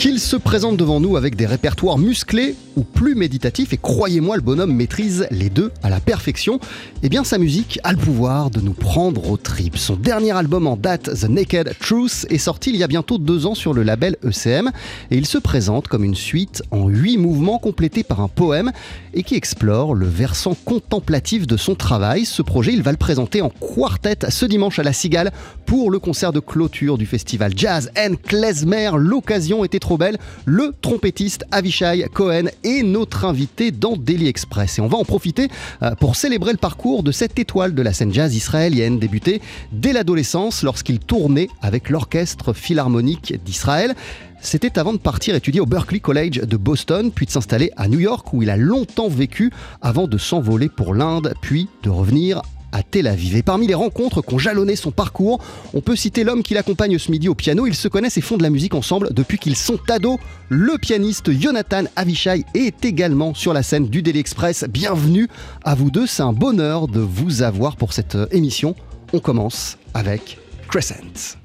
Qu'il se présente devant nous avec des répertoires musclés ou plus méditatifs, et croyez-moi, le bonhomme maîtrise les deux à la perfection, eh bien sa musique a le pouvoir de nous prendre au tripes. Son dernier album en date, The Naked Truth, est sorti il y a bientôt deux ans sur le label ECM, et il se présente comme une suite en huit mouvements complétés par un poème, et qui explore le versant contemplatif de son travail. Ce projet, il va le présenter en quartet ce dimanche à la Cigale pour le concert de clôture du festival Jazz and Klezmer. L'occasion était trop belle. Le trompettiste Avishai Cohen est notre invité dans Daily Express. Et on va en profiter euh, pour célébrer le parcours de cette étoile de la scène jazz israélienne, débuté dès l'adolescence lorsqu'il tournait avec l'Orchestre Philharmonique d'Israël. C'était avant de partir étudier au Berklee College de Boston, puis de s'installer à New York où il a longtemps vécu avant de s'envoler pour l'Inde, puis de revenir à Tel Aviv. Et parmi les rencontres qu'ont jalonné son parcours, on peut citer l'homme qui l'accompagne ce midi au piano. Ils se connaissent et font de la musique ensemble depuis qu'ils sont ados. Le pianiste Jonathan Avishai est également sur la scène du Daily Express. Bienvenue à vous deux, c'est un bonheur de vous avoir pour cette émission. On commence avec Crescent.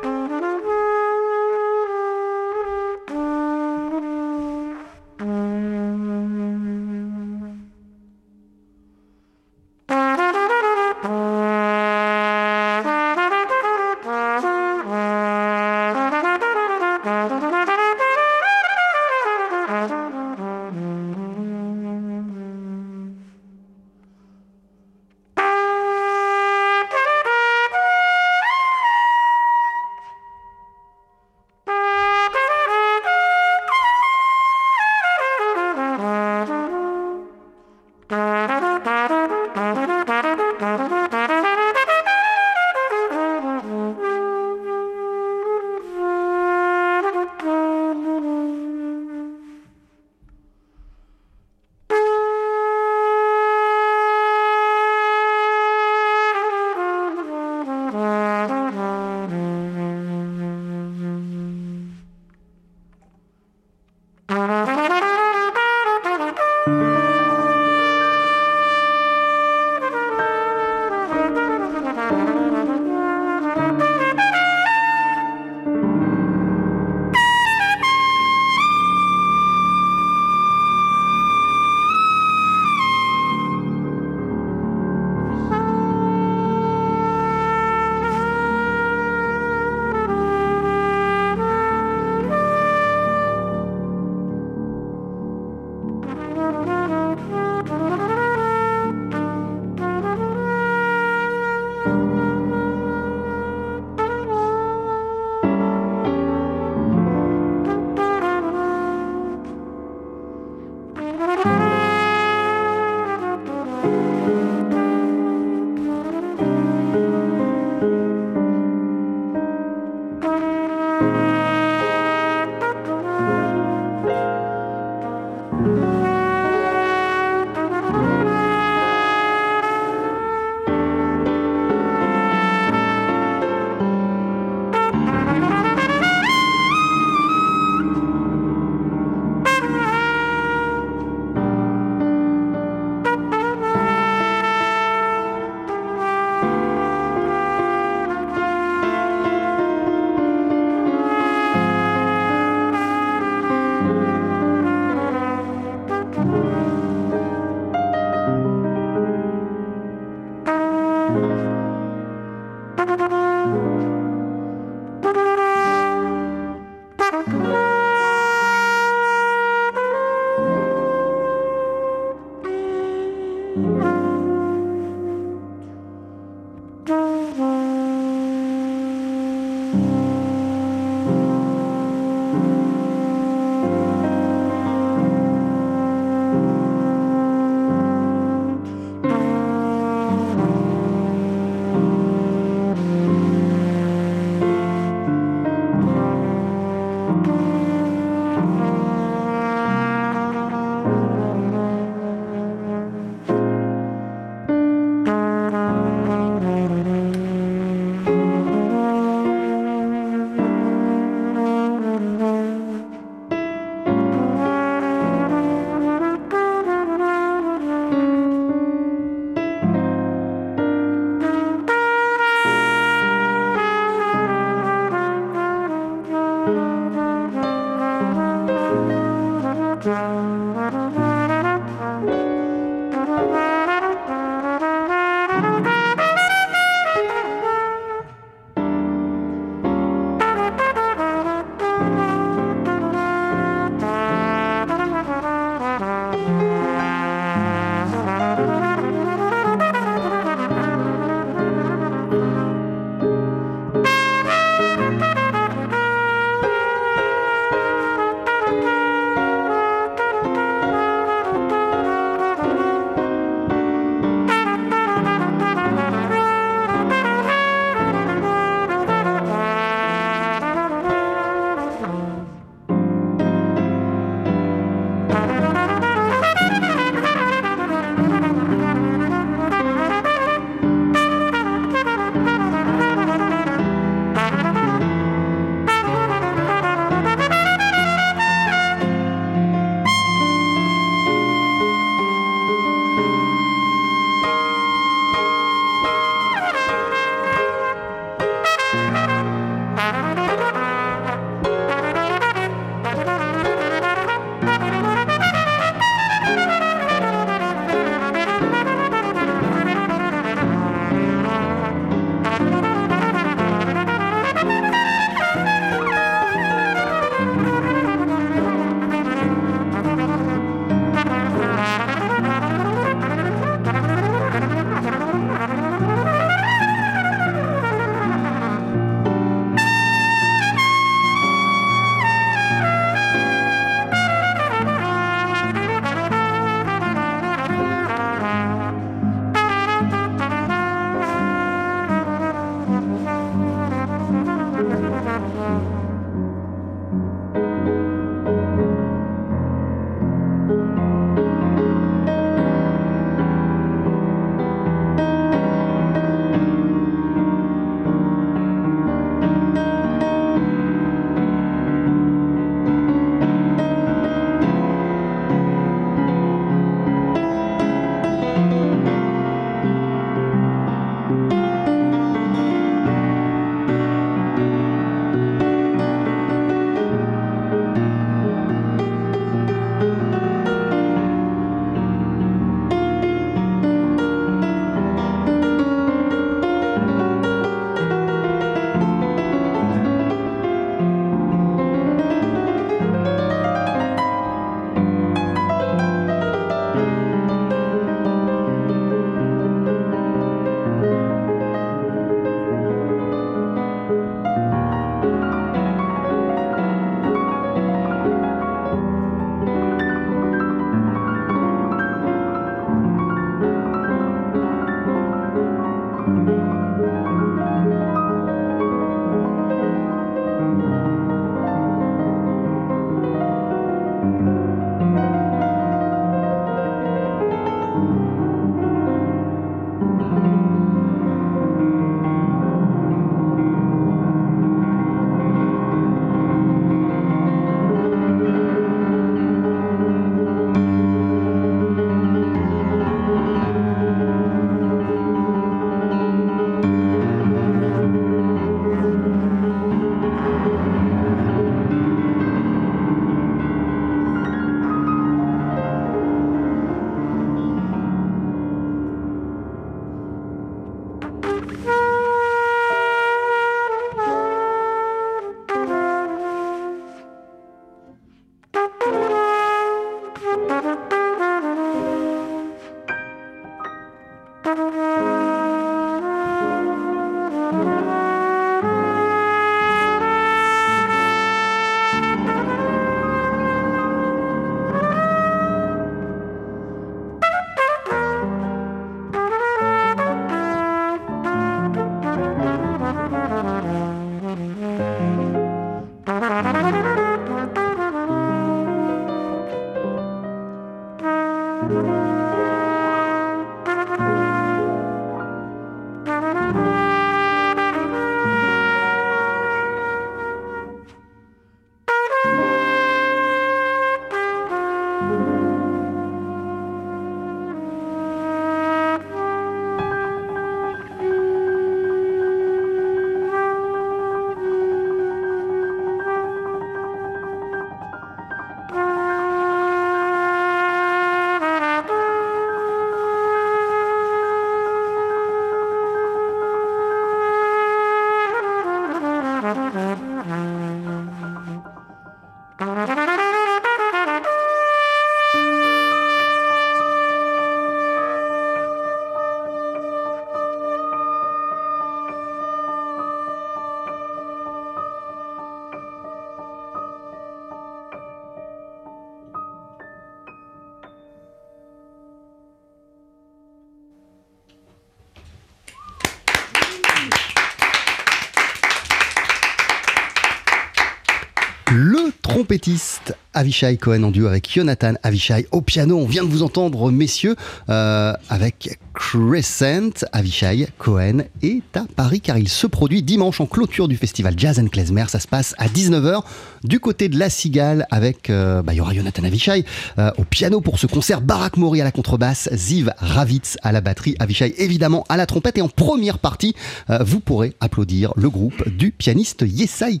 Avishai Cohen en duo avec Jonathan Avishai au piano. On vient de vous entendre, messieurs, euh, avec Crescent. Avishai Cohen est à Paris car il se produit dimanche en clôture du festival Jazz and Klezmer. Ça se passe à 19h du côté de La Cigale avec, euh, bah, il Avishai euh, au piano pour ce concert, Barak Mori à la contrebasse, Ziv Ravitz à la batterie, Avishai évidemment à la trompette et en première partie, vous pourrez applaudir le groupe du pianiste Yesai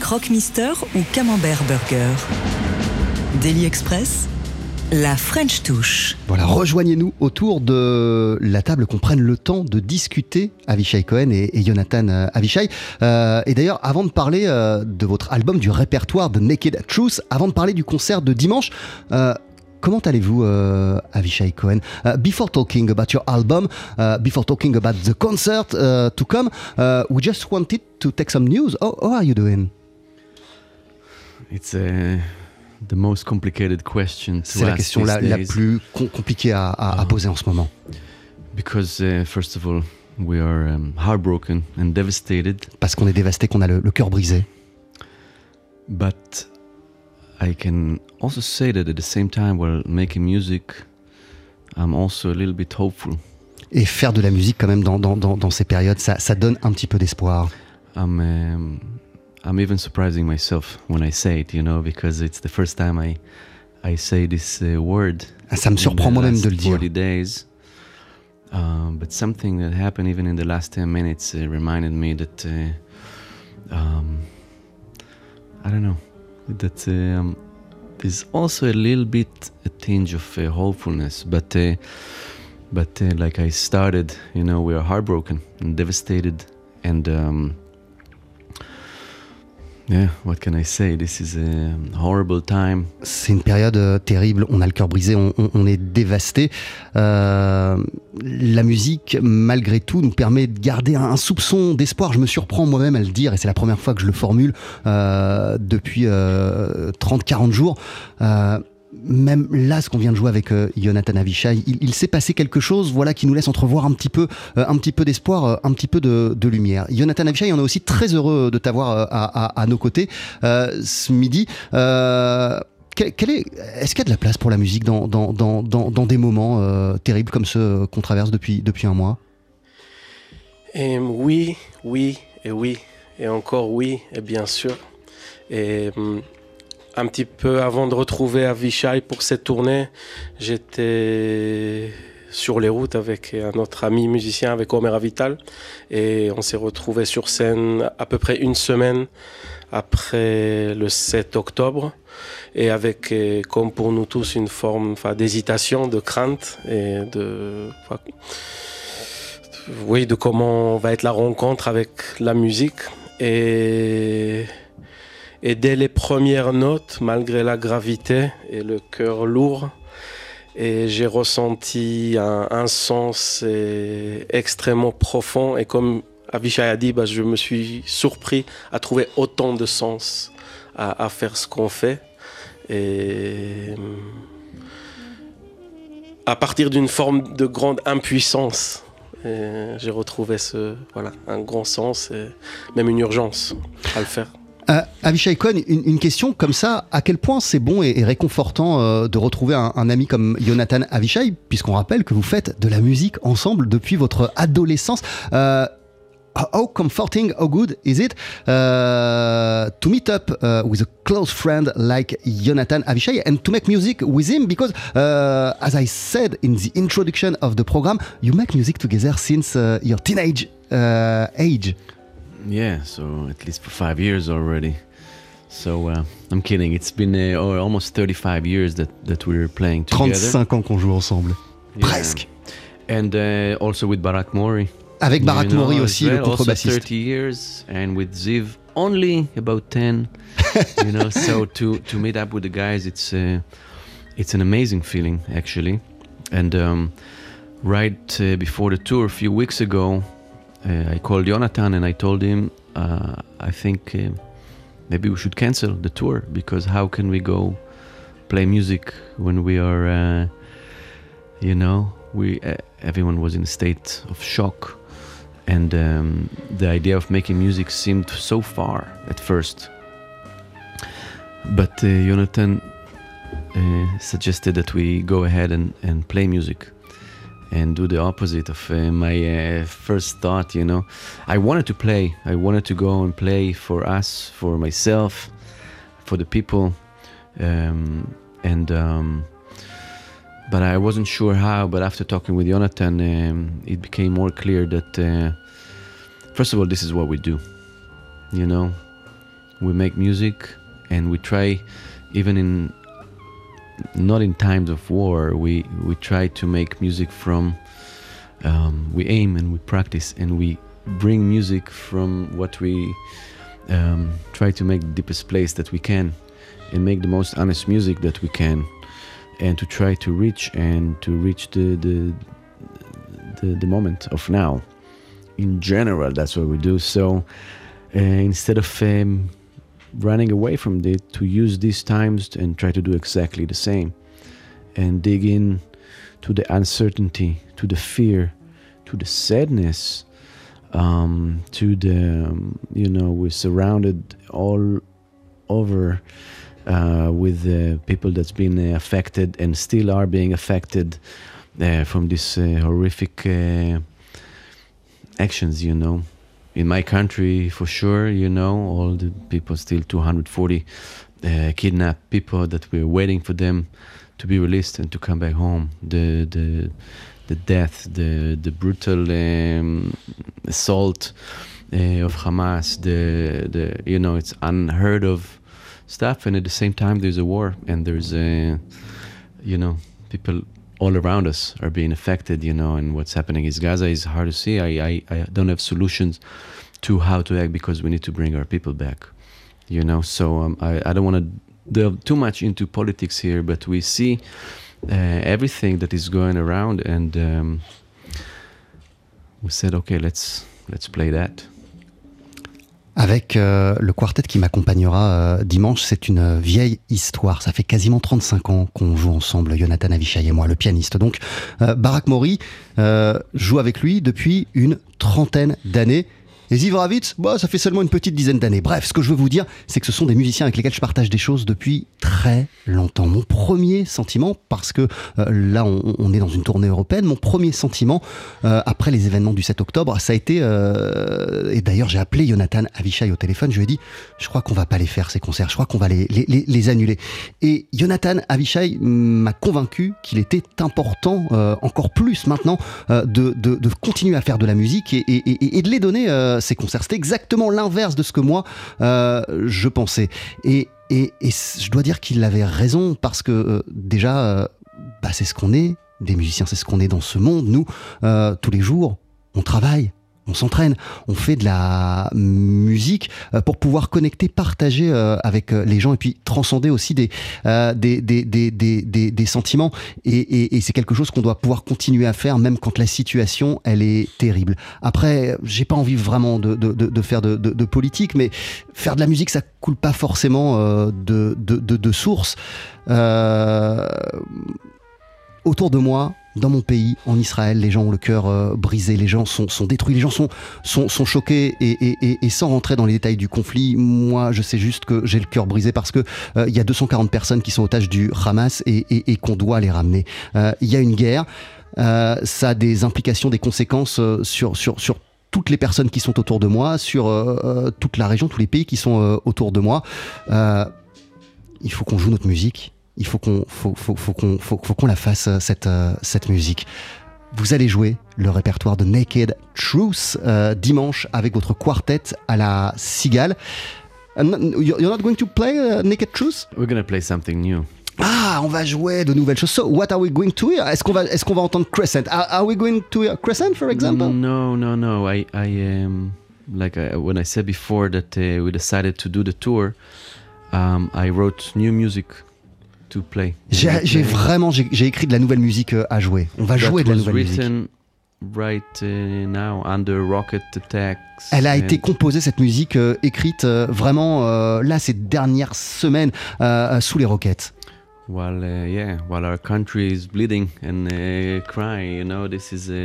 Karapetian. Croque-Mister ou Camembert Burger Daily Express, la French touche. Voilà, rejoignez-nous autour de la table, qu'on prenne le temps de discuter Avishai Cohen et, Jonathan euh, Avishai. Euh, et d'ailleurs, avant de parler euh, de votre album, du répertoire de Naked Truth, avant de parler du concert de dimanche, Comment allez-vous, Avishai Cohen? Before talking about your album, before talking about the concert to come, we just wanted to take some news. How are you doing? It's uh, the most complicated question to C'est la question la, la plus com- compliquée à, à- à Ah. poser en ce moment. because uh, first of all we are um, heartbroken and devastated, Parce qu'on est dévasté, qu'on a le, le cœur brisé. but I can also say that at the same time while making music, I'm also a little bit hopeful. Et faire de la musique quand même dans, dans, dans, dans ces périodes, ça, ça donne un petit peu d'espoir. I'm um, I'm even surprising myself when I say it, you know, because it's the first time I I say this uh, word. Ah, Ça me surprend moi-même de le dire. 40 days. Um, but something that happened even in the last 10 minutes uh, reminded me that uh, um, I don't know that um, there's also a little bit a tinge of uh, hopefulness, but uh, but uh, like I started, you know, we are heartbroken and devastated, and um, yeah, what can I say? This is a horrible time. C'est une période euh, terrible, on a le cœur brisé, on, est dévasté. Euh, la musique, malgré tout, nous permet de garder un, un soupçon d'espoir. Je me surprends moi-même à le dire, et c'est la première fois que je le formule euh, depuis 30-40 jours. Même là, ce qu'on vient de jouer avec euh, Jonathan Avishai, il, s'est passé quelque chose, voilà, qui nous laisse entrevoir un petit peu, euh, d'espoir, euh, un petit peu de, lumière. Jonathan Avishai, on est aussi très heureux de t'avoir euh, à, nos côtés ce midi. Est-ce qu'il y a de la place pour la musique dans, des moments terribles comme ceux qu'on traverse depuis, un mois? Et oui, oui, et oui, et encore oui, et bien sûr. Hum, un petit peu avant de retrouver Avishai pour cette tournée, j'étais sur les routes avec un autre ami musicien, avec Omer Avital, et on s'est retrouvé sur scène à peu près une semaine après le 7 octobre, et avec, comme pour nous tous, une forme d'hésitation, de crainte et de... oui, de comment va être la rencontre avec la musique. Et, et dès les premières notes, malgré la gravité et le cœur lourd, et j'ai ressenti un, sens extrêmement profond et comme Avishai a dit, bah, je me suis surpris à trouver autant de sens à, faire ce qu'on fait. Et à partir d'une forme de grande impuissance, j'ai retrouvé un grand sens et même une urgence à le faire. Avishai Cohen, une, question comme ça, à quel point c'est bon et, réconfortant euh, de retrouver un, ami comme Jonathan Avishai, puisqu'on rappelle que vous faites de la musique ensemble depuis votre adolescence. Euh, how comforting, how good is it uh, to meet up uh, with a close friend like Jonathan Avishai and to make music with him? Because, uh, as I said in the introduction of the program, you make music together since uh, your teenage uh, age. Yeah, so at least for five years already. So uh, I'm kidding. It's been almost 35 years that, that we're playing together. 35 ans qu'on joue ensemble. Yeah. Presque. And also with Barak Mori. Avec Barak Mori aussi, well, le contrebassiste. 30 years, and with Ziv only about 10. you know, so to to meet up with the guys, it's uh, it's an amazing feeling actually. And um, right uh, before the tour, a few weeks ago, uh, I called Jonathan and I told him, uh, I think uh, maybe we should cancel the tour because how can we go play music when we are, uh, you know, we everyone was in a state of shock and um, the idea of making music seemed so far at first. But uh, Jonathan uh, suggested that we go ahead and, and play music and do the opposite of uh, my uh, first thought, you know. I wanted to play, I wanted to go and play for us, for myself, for the people. Um, and um, but I wasn't sure how. But after talking with Jonathan, um, it became more clear that uh, first of all, this is what we do. You know, we make music and we try, even in not in times of war, we we try to make music from. Um, we aim and we practice and we bring music from what we um, try to make the deepest place that we can and make the most honest music that we can and to try to reach and to reach the the the, the moment of now. In general, that's what we do. So uh, instead of um, running away from it, to use these times and try to do exactly the same, and dig in to the uncertainty, to the fear, to the sadness, um, to the um, you know we're surrounded all over uh, with the people that's been uh, affected and still are being affected uh, from these uh, horrific actions, you know. In my country, for sure, you know, all the people still 240 uh, kidnapped people that we're waiting for them to be released and to come back home. The the the death, the the brutal um, assault of Hamas, the the you know, it's unheard of stuff and at the same time there's a war and there's a you know people all around us are being affected you know and what's happening is gaza is hard to see. I i, I don't have solutions to how to act because we need to bring our people back you know. So um, I, I don't want to delve too much into politics here but we see uh, everything that is going around and um, we said okay let's let's play that avec euh, le quartet qui m'accompagnera euh, dimanche. C'est une vieille histoire. Ça fait quasiment 35 ans qu'on joue ensemble, Jonathan Avishai et moi, le pianiste. Donc, euh, Barak Mori joue avec lui depuis une trentaine d'années. Et Zivravitz, bah, ça fait seulement une petite dizaine d'années. Bref, ce que je veux vous dire, c'est que ce sont des musiciens avec lesquels je partage des choses depuis très longtemps. Mon premier sentiment, parce que euh, là on, est dans une tournée européenne, mon premier sentiment euh, après les événements du 7 octobre, ça a été, euh, et d'ailleurs j'ai appelé Jonathan Avishai au téléphone, je lui ai dit, je crois qu'on va pas les faire ces concerts, je crois qu'on va les, les, les, annuler. Et Jonathan Avishai m'a convaincu qu'il était important, encore plus maintenant, de, de, de, continuer à faire de la musique et, et, et de les donner ces concerts. C'était exactement l'inverse de ce que moi euh, je pensais. Et, et, je dois dire qu'il avait raison parce que euh, déjà, euh, bah, c'est ce qu'on est. Des musiciens, c'est ce qu'on est dans ce monde. Nous, tous les jours, on travaille, on s'entraîne, on fait de la musique euh, pour pouvoir connecter, partager euh, avec euh, les gens et puis transcender aussi des, des, des, des, des, des, sentiments. Et, c'est quelque chose qu'on doit pouvoir continuer à faire même quand la situation, elle est terrible. Après, j'ai pas envie vraiment de, de, de faire de, de, politique, mais faire de la musique, ça coule pas forcément de, de, de, source. autour de moi, dans mon pays, en Israël, les gens ont le cœur euh, brisé, les gens sont, sont, détruits, les gens sont, sont, sont choqués et, sans rentrer dans les détails du conflit, moi je sais juste que j'ai le cœur brisé parce que euh, il y a 240 personnes qui sont otages du Hamas et, qu'on doit les ramener. Euh, il y a une guerre, ça a des implications, des conséquences sur, sur, sur toutes les personnes qui sont autour de moi, sur toute la région, tous les pays qui sont autour de moi. il faut qu'on joue notre musique il faut qu'on faut, faut, faut qu'on faut, qu'on la fasse euh, cette euh, cette musique. Vous allez jouer le répertoire de Naked Truth euh, dimanche avec votre quartet à la Cigale. You're not going to play uh, Naked Truth? We're going to play something new. Ah, on va jouer de nouvelles choses. So, what are we going to hear? Est-ce qu'on va, est-ce qu'on va entendre Crescent? Are, are, we going to hear Crescent, for example? No, no, no. I, I um, like I, when I said before that uh, we decided to do the tour, um, I wrote new music j'ai vraiment j'ai écrit de la nouvelle musique euh, à jouer. On va jouer de la nouvelle musique. Right now, under rocket attacks Elle a été composée cette musique euh, écrite euh, vraiment là ces dernières semaines sous les roquettes.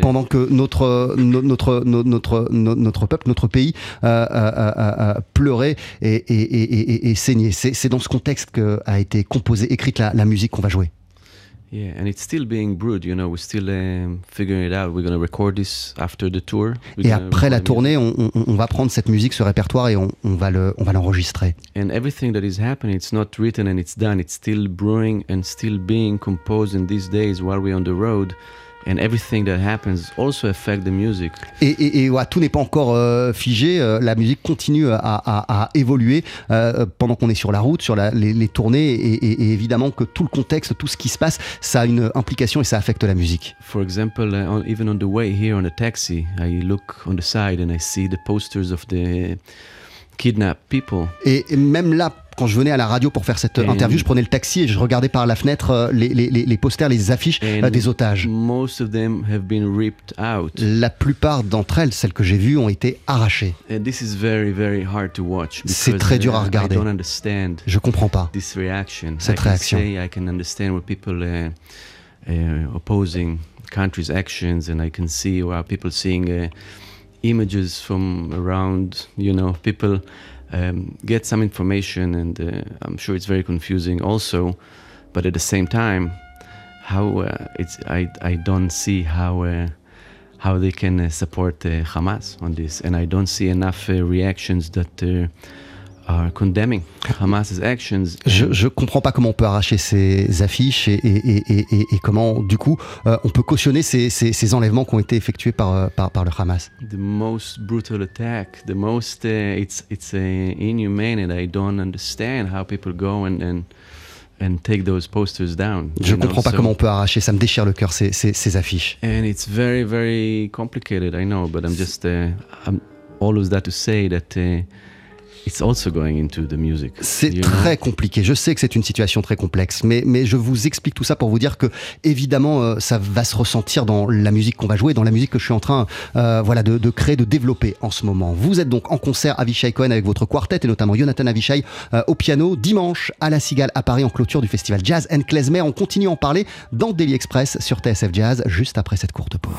Pendant que notre notre notre notre peuple, notre pays euh, euh, euh, pleurait et, et, et, et saignait. C'est dans ce contexte qu'a été composée, écrite la musique qu'on va jouer. Yeah, and it's still being brewed, you know, we're still um, figuring it out. We're going to record this after the tour. We're et après la tournée, on, on, on, va prendre cette musique, ce répertoire et on, on va le, on va l'enregistrer. And everything that is happening, it's not written and it's done. It's still brewing and still being composed in these days while we're on the road. And everything that happens also affect the music. Et, et, et ouais, tout n'est pas encore euh, figé. Euh, la musique continue à, à, à évoluer euh, pendant qu'on est sur la route, sur la, les, les, tournées, et, et, évidemment que tout le contexte, tout ce qui se passe, ça a une implication et ça affecte la musique. For example, uh, on, even on the way here on a taxi, I look on the side and I see the posters of the people. Et même là, quand je venais à la radio pour faire cette interview, je prenais le taxi et je regardais par la fenêtre euh, les, les, les posters, les affiches euh, des otages. La plupart d'entre elles, celles que j'ai vues, ont été arrachées. C'est très dur à uh, regarder. Je comprends pas cette réaction. Uh, uh, opposing countries' actions, and I can see where people seeing uh, images from around, you know, people um, get some information, and uh, I'm sure it's very confusing also. But at the same time, how uh, it's I I don't see how uh, how they can uh, support uh, Hamas on this, and I don't see enough uh, reactions that condemning Hamas's actions. Je, je comprends pas comment on peut arracher ces affiches et, et, et, et comment, du coup, euh, on peut cautionner ces, ces, ces, enlèvements qui ont été effectués par, euh, par, par le Hamas. The most brutal attack, the most, uh, it's, it's uh, inhumane and I don't understand how people go and, and And take those posters down, Je comprends know? pas so, comment on peut arracher, ça me déchire le cœur ces, ces, ces, affiches. And it's very very complicated, I know, but I'm just uh, I'm always that to say that uh, c'est très compliqué. Je sais que c'est une situation très complexe, mais, mais je vous explique tout ça pour vous dire que, évidemment, euh, ça va se ressentir dans la musique qu'on va jouer, dans la musique que je suis en train euh, voilà, de, de, créer, de développer en ce moment. Vous êtes donc en concert Avishai Cohen avec votre quartet et notamment Jonathan Avishai euh, au piano dimanche à la Cigale à Paris en clôture du festival Jazz and Klezmer. On continue à en parler dans Daily Express sur TSF Jazz juste après cette courte pause.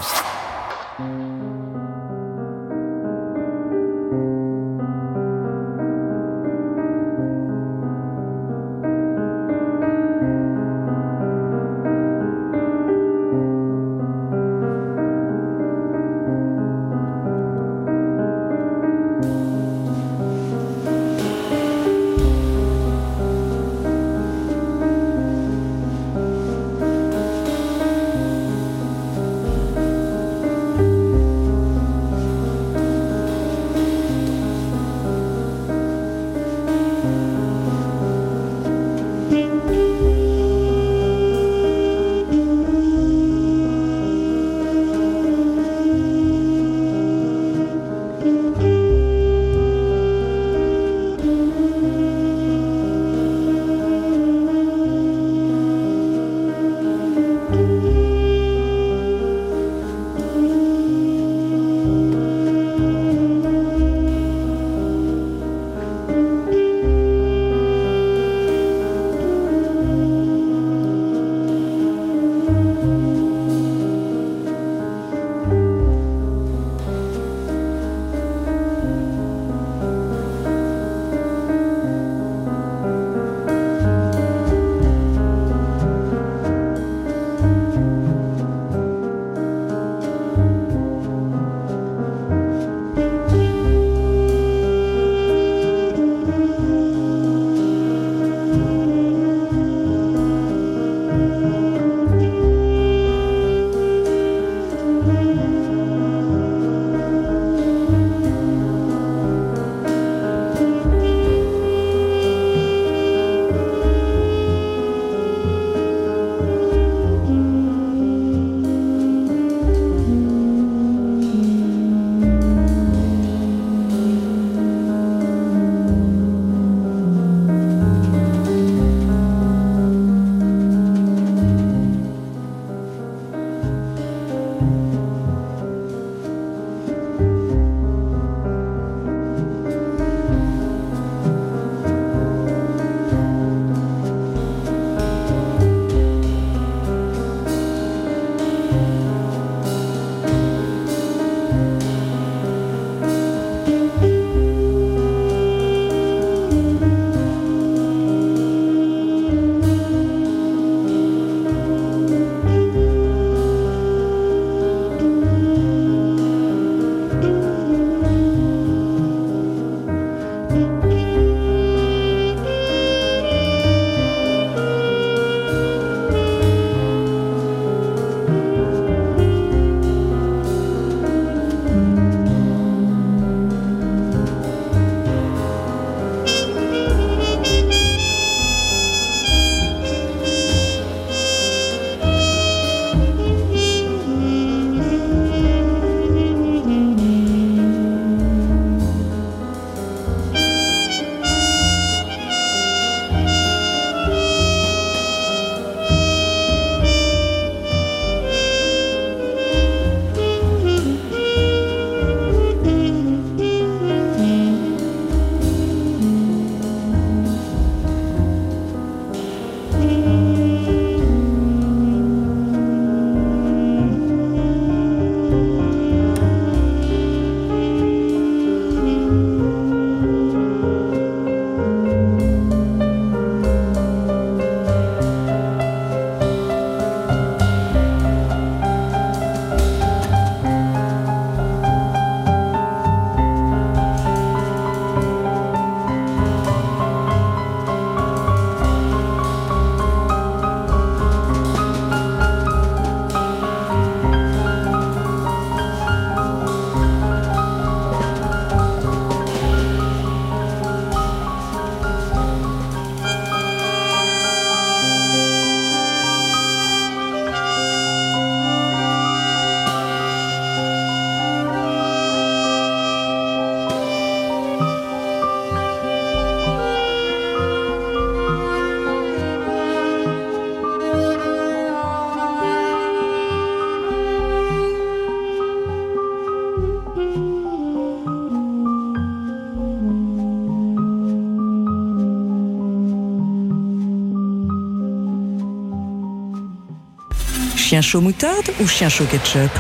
Chien chaud moutarde ou chien chaud ketchup?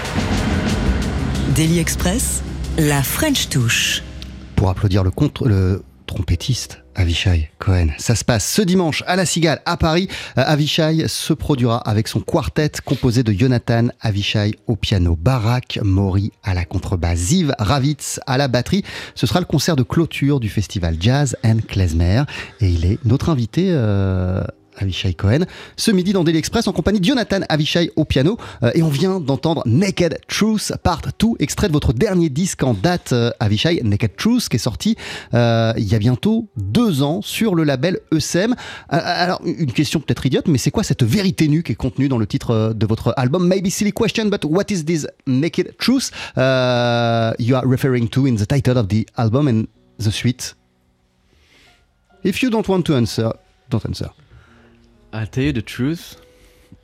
Daily Express, la French touche. Pour applaudir le, trompettiste Avishai Cohen. Ça se passe ce dimanche à la Cigale à Paris. Euh, Avishai se produira avec son quartet composé de Jonathan Avishai au piano, Barak Mori à la contrebasse, Ziv Ravitz à la batterie. Ce sera le concert de clôture du festival Jazz and Klezmer et il est notre invité euh, Avishai Cohen, ce midi dans Daily Express en compagnie de Jonathan Avishai au piano. Euh, et on vient d'entendre Naked Truth Part 2, extrait de votre dernier disque en date, euh, Avishai, Naked Truth, qui est sorti euh, il y a bientôt deux ans sur le label ESM. alors, une question peut-être idiote, mais c'est quoi cette vérité nue qui est contenue dans le titre de votre album? Maybe silly question, but what is this Naked Truth you are referring to in the title of the album and the suite? If you don't want to answer, don't answer. I'll tell you the truth.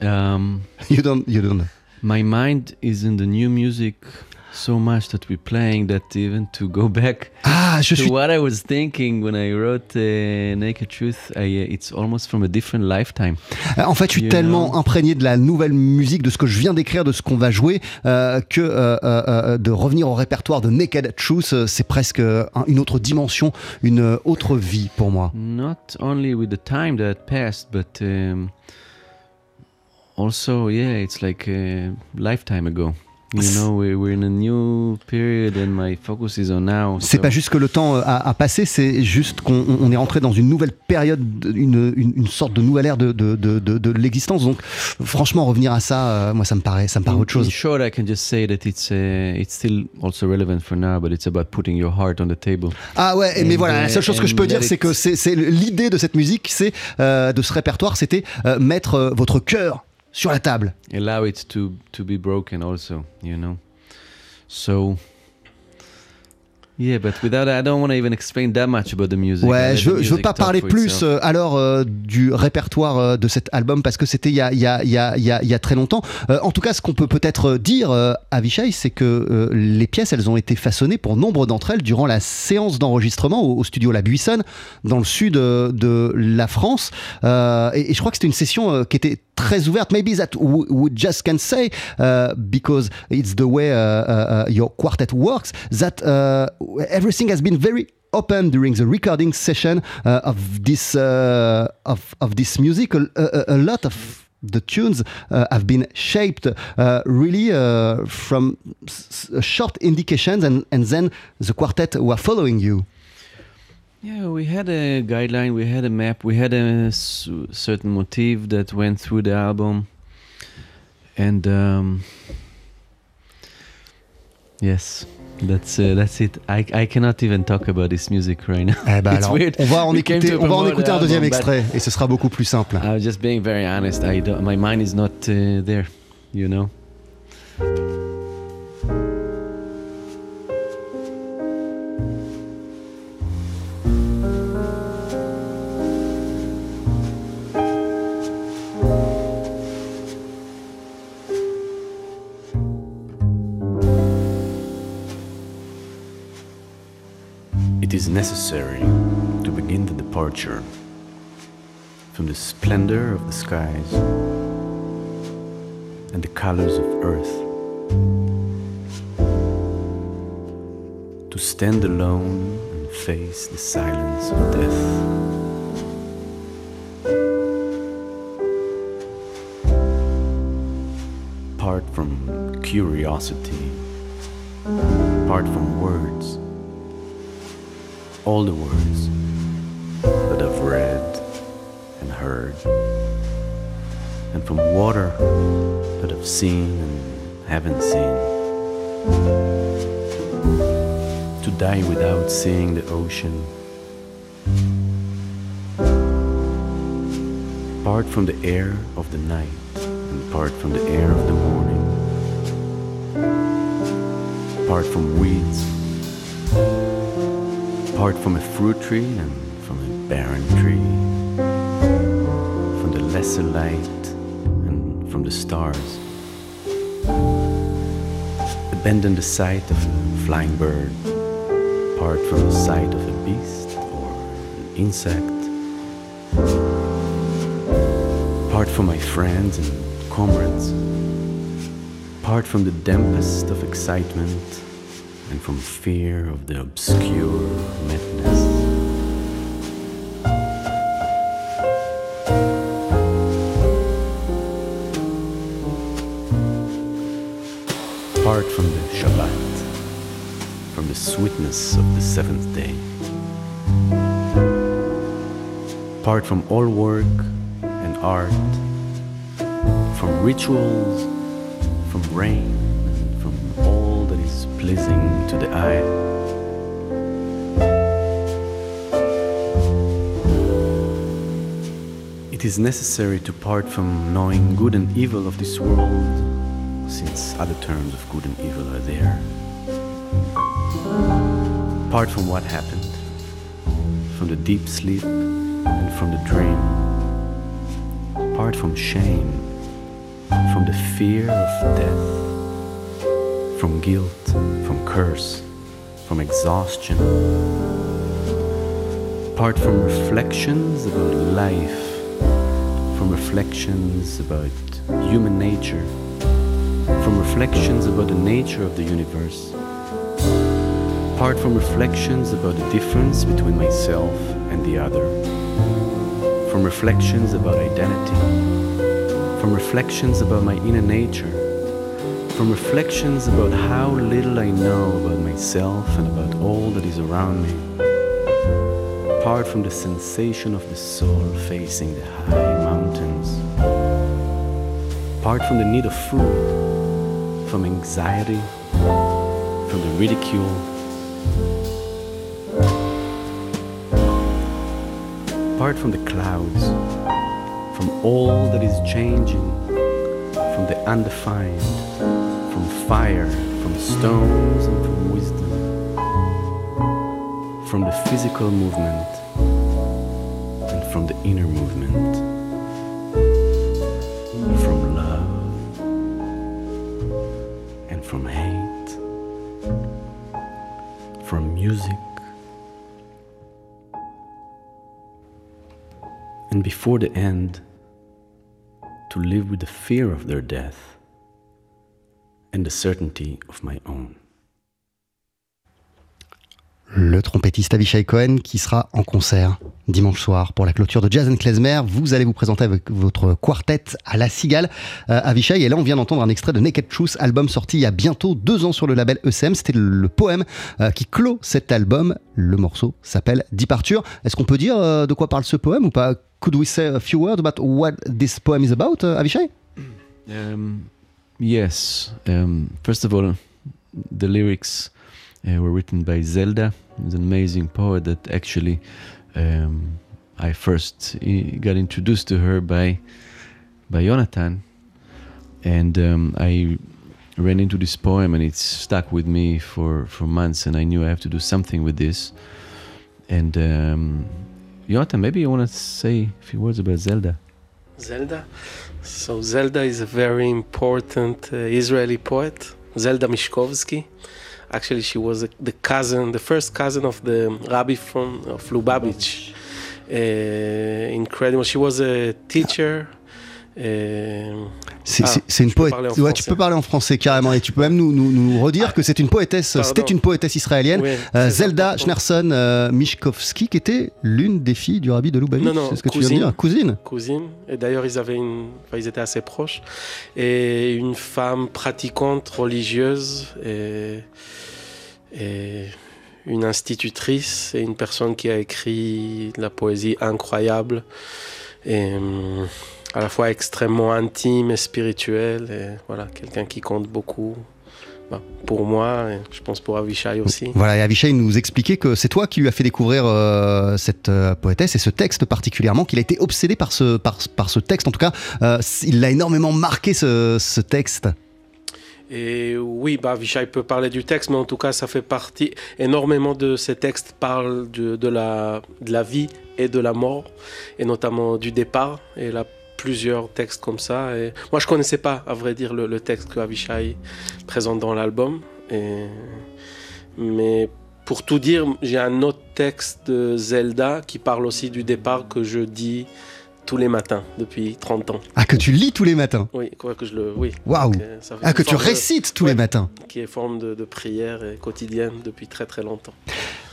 Um, you don't. You don't. My mind is in the new music so much that we're playing that even to go back ah, je to suis... what I was thinking when I wrote uh, Naked Truth, I, uh, it's almost from a different lifetime. Euh, en fait, je suis You tellement know? imprégné de la nouvelle musique, de ce que je viens d'écrire, de ce qu'on va jouer, euh, que euh, de revenir au répertoire de Naked Truth, c'est presque un- une autre dimension, une autre vie pour moi. Not only with the time that passed, but um, also, yeah, it's like a lifetime ago. You know, we- we're in a new period, and my focus is on now. C'est pas juste que le temps euh, a, a passé, c'est juste qu'on on est rentré dans une nouvelle période, une, une, une sorte de nouvelle ère de, de, de, l'existence. Donc, franchement, revenir à ça, euh, moi, ça me paraît, ça me paraît autre chose. In short, I can just say that it's uh, it's still also relevant for now, but it's about putting your heart on the table. Ah ouais, mais voilà, la seule chose que je peux dire, c'est que c'est l'idée de cette musique, c'est euh, de ce répertoire, c'était euh, mettre votre cœur sur la table. Allow it to to be broken, also. You know. So. Yeah, but without I don't want to even explain that much about the music. Ouais, let je veux, je veux pas parler plus euh, alors euh, du répertoire euh, de cet album parce que c'était il y a, y, a, y, a, y, a, très longtemps. En tout cas, ce qu'on peut peut-être dire à Vichy, c'est que les pièces, elles ont été façonnées pour nombre d'entre elles durant la séance d'enregistrement au, au studio La Buissonne, dans le sud de la France. Et, et je crois que c'était une session qui était très ouverte. Maybe that we just can say uh, because it's the way uh, uh, uh, your quartet works that uh, everything has been very open during the recording session of this of, of this music. A, a, a lot of the tunes uh, have been shaped uh, really uh, from short indications, and, and then the quartet were following you. Yeah, we had a guideline, we had a map, we had a s- certain motif that went through the album, and um, yes, that's uh, that's it. I I cannot even talk about this music right now. Eh ben It's alors, weird. on va en We came écouter, to on va en promote écouter the un deuxième album, but extrait, et ce sera beaucoup plus simple. I was just being very honest. I don't, my mind is not uh, there, you know. Necessary to begin the departure from the splendor of the skies and the colors of earth. To stand alone and face the silence of death. Apart from curiosity, apart from words, all the words that I've read and heard, and from water that I've seen and haven't seen. To die without seeing the ocean. Apart from the air of the night and apart from the air of the morning. Apart from weeds apart from a fruit tree and from a barren tree, from the lesser light and from the stars. Abandon the sight of a flying bird, apart from the sight of a beast or an insect, apart from my friends and comrades, apart from the dampest of excitement and from fear of the obscure madness. Apart from the Shabbat, from the sweetness of the seventh day. Apart from all work and art, from rituals, from rain, pleasing to the eye. It is necessary to part from knowing good and evil of this world, since other terms of good and evil are there. Part from what happened, from the deep sleep and from the dream. Part from shame, from the fear of death, from guilt, from curse, from exhaustion. Apart from reflections about life, from reflections about human nature, from reflections about the nature of the universe. Apart from reflections about the difference between myself and the other, from reflections about identity, from reflections about my inner nature, from reflections about how little I know about myself and about all that is around me. Apart from the sensation of the soul facing the high mountains. Apart from the need of food, from anxiety, from the ridicule. Apart from the clouds, from all that is changing, from the undefined, fire, from stones, and from wisdom, from the physical movement, and from the inner movement, from love, and from hate, from music. And before the end, to live with the fear of their death and the certainty of my own. Le trompettiste Avishai Cohen qui sera en concert dimanche soir pour la clôture de Jazz and Klezmer. Vous allez vous présenter avec votre quartet à la Cigale. Euh, Avishai, et là on vient d'entendre un extrait de Naked Truth, album sorti il y a bientôt deux ans sur le label ECM. C'était le poème euh, qui clôt cet album. Le morceau s'appelle Departure. Est-ce qu'on peut dire euh, de quoi parle ce poème ou pas? Could we say a few words about what this poem is about, uh, Avishai? Um, yes. Um, first of all, the lyrics uh, were written by Zelda, an amazing poet that actually um, I first uh, got introduced to her by by Jonathan, and um, I ran into this poem and it's stuck with me for for months, and I knew I have to do something with this. And um, Jonathan, maybe you want to say a few words about Zelda. Zelda. So Zelda is a very important uh, Israeli poet, Zelda Mishkovsky. Actually, she was a, the cousin, the first cousin of the rabbi from of Lubavitch. Uh, incredible. She was a teacher. C'est Ah, c'est- une poète. Ouais, tu peux parler en français carrément et tu peux même nous, nous, nous redire que c'est une poétesse. C'était une poétesse israélienne, oui, euh, Zelda. Schneerson euh, qui était l'une des filles du rabbi de Lubavitch. Non, non, c'est ce que tu viens de cousine. dire, cousine. cousine. Et d'ailleurs, ils avaient une, enfin, ils étaient assez proches. Et une femme pratiquante, religieuse, et, et une institutrice, et une personne qui a écrit de la poésie incroyable, et hum, à la fois extrêmement intime et spirituelle. Et voilà, quelqu'un qui compte beaucoup. ben, pour moi, et je pense pour Avishai aussi. Voilà, et Avishai nous expliquait que c'est toi qui lui as fait découvrir euh, cette euh, poétesse et ce texte particulièrement, qu'il a été obsédé par ce, par, par ce texte. En tout cas, euh, il l'a énormément marqué ce, ce texte. Et oui, bah, Avishai peut parler du texte, mais en tout cas, ça fait partie. Énormément de ces textes parlent de, de la, de la vie et de la mort, et notamment du départ. Et là, plusieurs textes comme ça. Et moi, je connaissais pas, à vrai dire, le, le texte que Avishai présente dans l'album. Et... Mais pour tout dire, j'ai un autre texte de Zelda qui parle aussi du départ que je dis tous les matins depuis 30 ans. Ah, que tu lis tous les matins? Oui, quoi que je le. Oui. Waouh. Euh, Ah, que tu de- récites tous les matins. qui est forme de, de prière et quotidienne depuis très très longtemps.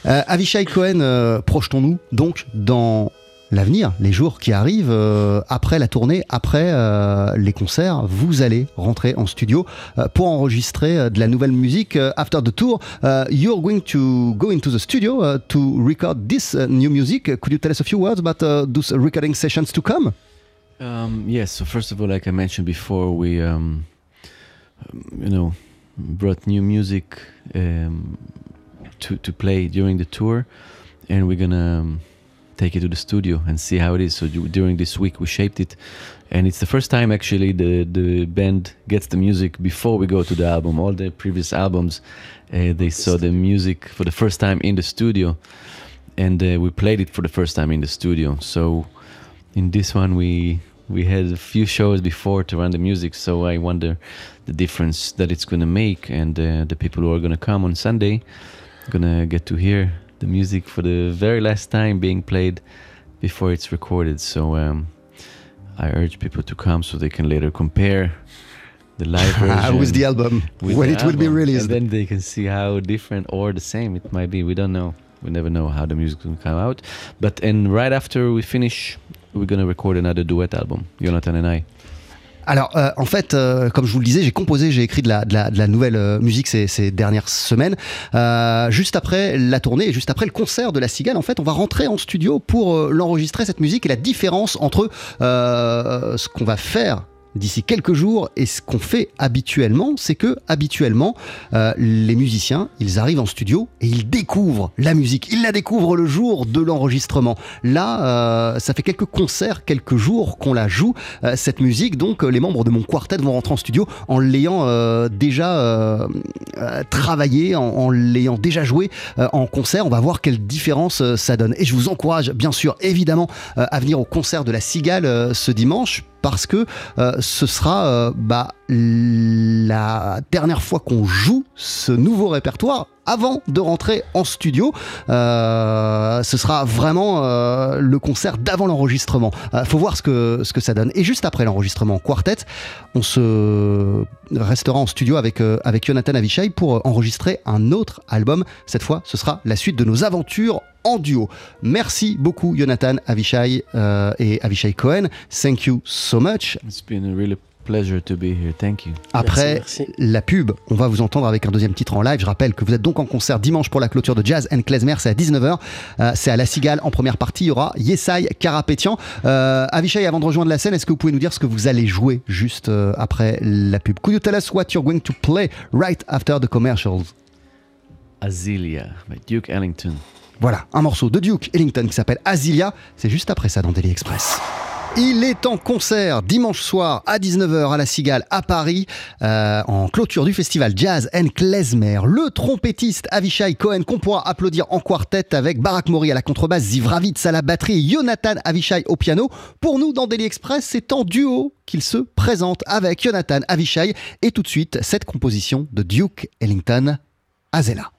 Euh, Avishai Cohen, euh, projetons-nous donc dans l'avenir, les jours qui arrivent, euh, après la tournée, après euh, les concerts, vous allez rentrer en studio euh, pour enregistrer euh, de la nouvelle musique. Euh, after the tour, uh, you're going to go into the studio to record this new music. Could you tell us a few words about uh, those recording sessions to come? Um, yes. So first of all, like I mentioned before, we, um, um, you know, brought new music um, to to play during the tour, and we're gonna um, take it to the studio and see how it is. So du- during this week, we shaped it, and it's the first time actually the the band gets the music before we go to the album. All the previous albums, uh, they saw the music for the first time in the studio, and uh, we played it for the first time in the studio. So in this one we we had a few shows before to run the music so i wonder the difference that it's going to make and uh, the people who are going to come on sunday going to get to hear the music for the very last time being played before it's recorded. So um, i urge people to come so they can later compare the live version with the album, with when the it will be released. and then they can see how different or the same it might be. We don't know. We never know how the music will come out. But and right after we finish we're gonna record another duet album. Jonathan and i Alors, euh, en fait, euh, comme je vous le disais, j'ai composé, j'ai écrit de la, de la, de la nouvelle euh, musique ces, ces dernières semaines. Euh, juste après la tournée et juste après le concert de la Cigale, en fait, on va rentrer en studio pour euh, l'enregistrer, cette musique. Et la différence entre ce qu'on va faire d'ici quelques jours et ce qu'on fait habituellement, c'est que habituellement, euh, les musiciens, ils arrivent en studio et ils découvrent la musique. Ils la découvrent le jour de l'enregistrement. Là, euh, ça fait quelques concerts, quelques jours qu'on la joue, euh, cette musique. Donc, euh, les membres de mon quartet vont rentrer en studio en l'ayant déjà travaillé, en, en l'ayant déjà joué en concert. On va voir quelle différence ça donne. Et je vous encourage, bien sûr, évidemment, à venir au concert de la Cigale ce dimanche parce que euh, ce sera euh, bah, la dernière fois qu'on joue ce nouveau répertoire avant de rentrer en studio. Euh, ce sera vraiment le concert d'avant l'enregistrement. Euh, faut voir ce que, ça donne. Et juste après l'enregistrement en quartet, on se restera en studio avec, avec Jonathan Avishai pour enregistrer un autre album. Cette fois, ce sera la suite de nos aventures en duo. Merci beaucoup Jonathan Avishai euh, et Avishai Cohen. Thank you so much. It's been a really pleasure to be here. Thank you. Après Merci, merci. la pub, on va vous entendre avec un deuxième titre en live. Je rappelle que vous êtes donc en concert dimanche pour la clôture de Jazz and Klezmer, c'est à 19h. Euh, c'est à La Cigale. En première partie, il y aura Yesai Karapetian. Euh, Avishai, avant de rejoindre la scène, est-ce que vous pouvez nous dire ce que vous allez jouer juste euh, après la pub? Could you tell us what you're going to play right after the commercials? Azealia by Duke Ellington. Voilà, un morceau de Duke Ellington qui s'appelle Azilia. C'est juste après ça dans Daily Express. Il est en concert dimanche soir à 19h à la Cigale à Paris euh, en clôture du festival Jazz and Klezmer. Le trompettiste Avishai Cohen qu'on pourra applaudir en quartet avec Barak Mori à la contrebasse, Ziv Ravitz à la batterie Jonathan Avishai au piano. Pour nous dans Daily Express, c'est en duo qu'il se présente avec Jonathan Avishai et tout de suite cette composition de Duke Ellington, Azela.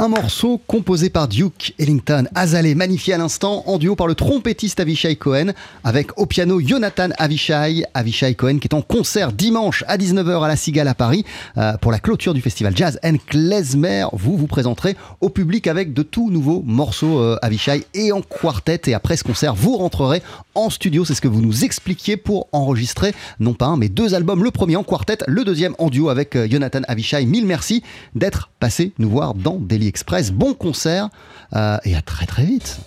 Un morceau composé par Duke Ellington, Azalea, magnifié à l'instant, en duo par le trompettiste Avishai Cohen, avec au piano Jonathan Avishai, Avishai Cohen qui est en concert dimanche à 19h à la Cigale à Paris euh, pour la clôture du festival Jazz and Klezmer. Vous vous présenterez au public avec de tout nouveaux morceaux euh, Avishai et en quartet. Et après ce concert, vous rentrerez en studio. C'est ce que vous nous expliquiez pour enregistrer non pas un mais deux albums. Le premier en quartet, le deuxième en duo avec euh, Jonathan Avishai. Mille merci d'être passé nous voir dans Daily Express. Bon concert euh, et à très très vite.